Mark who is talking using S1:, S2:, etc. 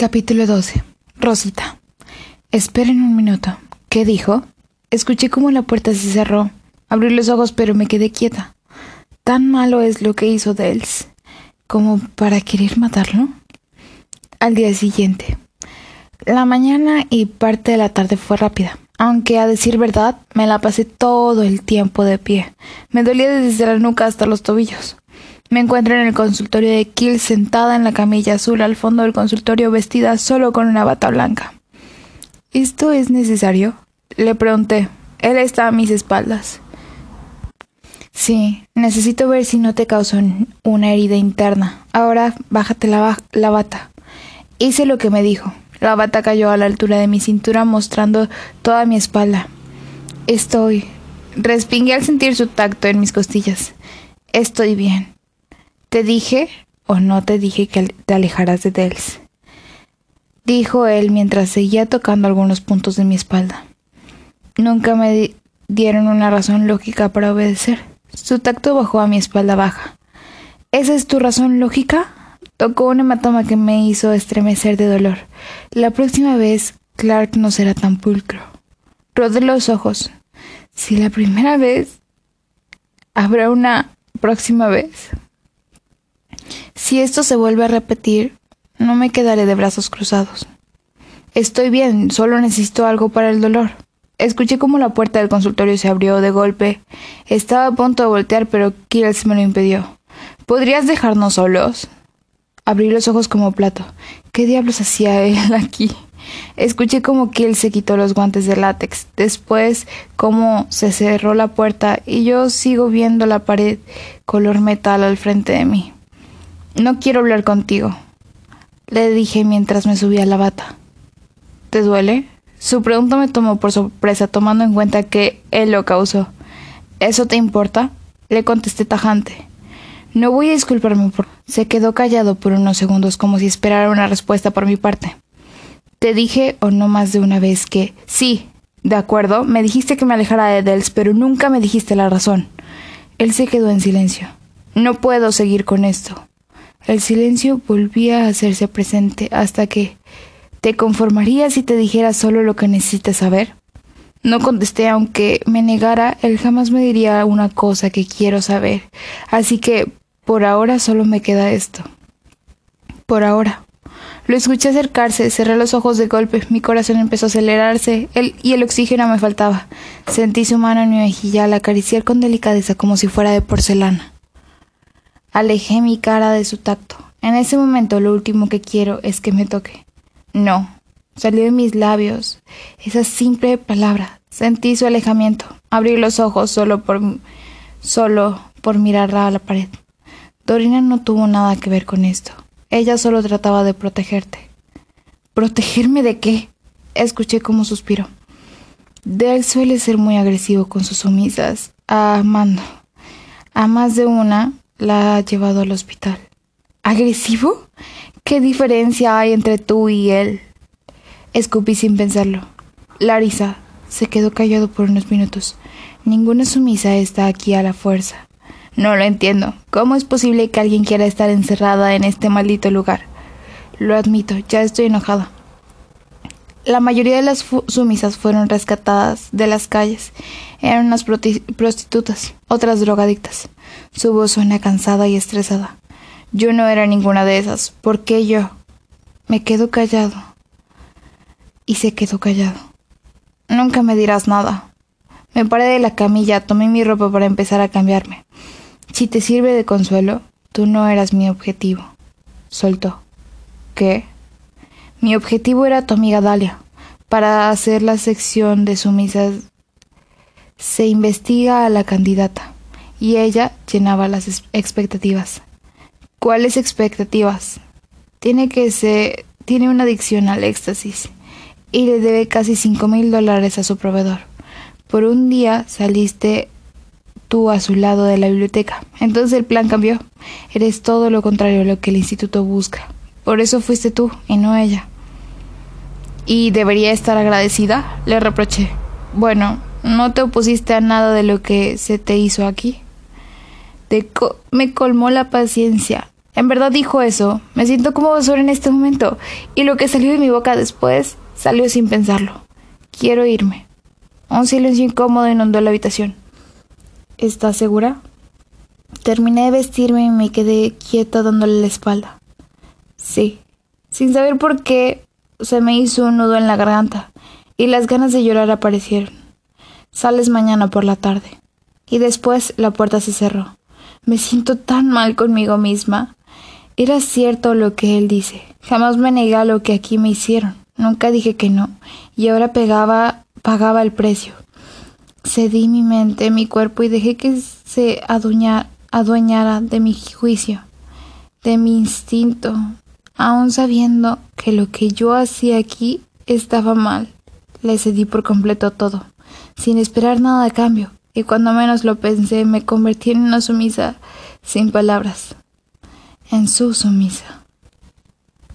S1: Capítulo 12. Rosita. Esperen un minuto. ¿Qué dijo? Escuché cómo la puerta se cerró. Abrí los ojos pero me quedé quieta. Tan malo es lo que hizo Dels como para querer matarlo. Al día siguiente. La mañana y parte de la tarde fue rápida, aunque a decir verdad me la pasé todo el tiempo de pie. Me dolía desde la nuca hasta los tobillos. Me encuentro en el consultorio de Kill sentada en la camilla azul al fondo del consultorio vestida solo con una bata blanca. ¿Esto es necesario? Le pregunté. Él está a mis espaldas. Sí, necesito ver si no te causó una herida interna. Ahora bájate la, la bata. Hice lo que me dijo. La bata cayó a la altura de mi cintura mostrando toda mi espalda. Estoy. Respingué al sentir su tacto en mis costillas. Estoy bien. ¿Te dije o no te dije que te alejaras de Dels? Dijo él mientras seguía tocando algunos puntos de mi espalda. Nunca me dieron una razón lógica para obedecer. Su tacto bajó a mi espalda baja. ¿Esa es tu razón lógica? Tocó un hematoma que me hizo estremecer de dolor. La próxima vez Clark no será tan pulcro. Rodé los ojos. Si la primera vez, habrá una próxima vez. Si esto se vuelve a repetir, no me quedaré de brazos cruzados. Estoy bien, solo necesito algo para el dolor. Escuché como la puerta del consultorio se abrió de golpe. Estaba a punto de voltear, pero Kills me lo impidió. ¿Podrías dejarnos solos? Abrí los ojos como plato. ¿Qué diablos hacía él aquí? Escuché como Kill se quitó los guantes de látex, después cómo se cerró la puerta y yo sigo viendo la pared color metal al frente de mí. No quiero hablar contigo, le dije mientras me subía la bata. ¿Te duele? Su pregunta me tomó por sorpresa, tomando en cuenta que él lo causó. ¿Eso te importa? Le contesté tajante. No voy a disculparme por. Se quedó callado por unos segundos como si esperara una respuesta por mi parte. Te dije o no más de una vez que sí, de acuerdo, me dijiste que me alejara de Dels, pero nunca me dijiste la razón. Él se quedó en silencio. No puedo seguir con esto. El silencio volvía a hacerse presente hasta que ¿Te conformarías si te dijera solo lo que necesitas saber? No contesté aunque me negara, él jamás me diría una cosa que quiero saber. Así que por ahora solo me queda esto. Por ahora. Lo escuché acercarse, cerré los ojos de golpe, mi corazón empezó a acelerarse él, y el oxígeno me faltaba. Sentí su mano en mi mejilla al acariciar con delicadeza como si fuera de porcelana. Alejé mi cara de su tacto. En ese momento lo último que quiero es que me toque. No. Salió de mis labios esa simple palabra. Sentí su alejamiento. Abrí los ojos solo por solo por mirarla a la pared. Dorina no tuvo nada que ver con esto. Ella solo trataba de protegerte. ¿Protegerme de qué? Escuché como suspiró. Del suele ser muy agresivo con sus sumisas. Amando. A más de una la ha llevado al hospital. ¿Agresivo? ¿Qué diferencia hay entre tú y él? Escupí sin pensarlo. Larisa se quedó callado por unos minutos. Ninguna sumisa está aquí a la fuerza. No lo entiendo. ¿Cómo es posible que alguien quiera estar encerrada en este maldito lugar? Lo admito, ya estoy enojada. La mayoría de las sumisas fueron rescatadas de las calles. Eran unas prostitutas, otras drogadictas. Su voz suena cansada y estresada. Yo no era ninguna de esas. ¿Por qué yo? Me quedo callado. Y se quedó callado. Nunca me dirás nada. Me paré de la camilla, tomé mi ropa para empezar a cambiarme. Si te sirve de consuelo, tú no eras mi objetivo. Soltó. ¿Qué? Mi objetivo era tu amiga Dalia. Para hacer la sección de sumisas se investiga a la candidata y ella llenaba las expectativas. ¿Cuáles expectativas? Tiene que ser, tiene una adicción al éxtasis y le debe casi cinco mil dólares a su proveedor. Por un día saliste tú a su lado de la biblioteca. Entonces el plan cambió. Eres todo lo contrario a lo que el instituto busca. Por eso fuiste tú y no ella. ¿Y debería estar agradecida? Le reproché. Bueno, no te opusiste a nada de lo que se te hizo aquí me colmó la paciencia. En verdad dijo eso. Me siento como basura en este momento. Y lo que salió de mi boca después salió sin pensarlo. Quiero irme. Un silencio incómodo inundó la habitación. ¿Estás segura? Terminé de vestirme y me quedé quieta dándole la espalda. Sí. Sin saber por qué, se me hizo un nudo en la garganta y las ganas de llorar aparecieron. Sales mañana por la tarde. Y después la puerta se cerró. Me siento tan mal conmigo misma. Era cierto lo que él dice. Jamás me negué a lo que aquí me hicieron. Nunca dije que no. Y ahora pagaba el precio. Cedí mi mente, mi cuerpo y dejé que se adueñara de mi juicio, de mi instinto, aun sabiendo que lo que yo hacía aquí estaba mal. Le cedí por completo todo, sin esperar nada a cambio, y cuando menos lo pensé me convertí en una sumisa sin palabras, en su sumisa.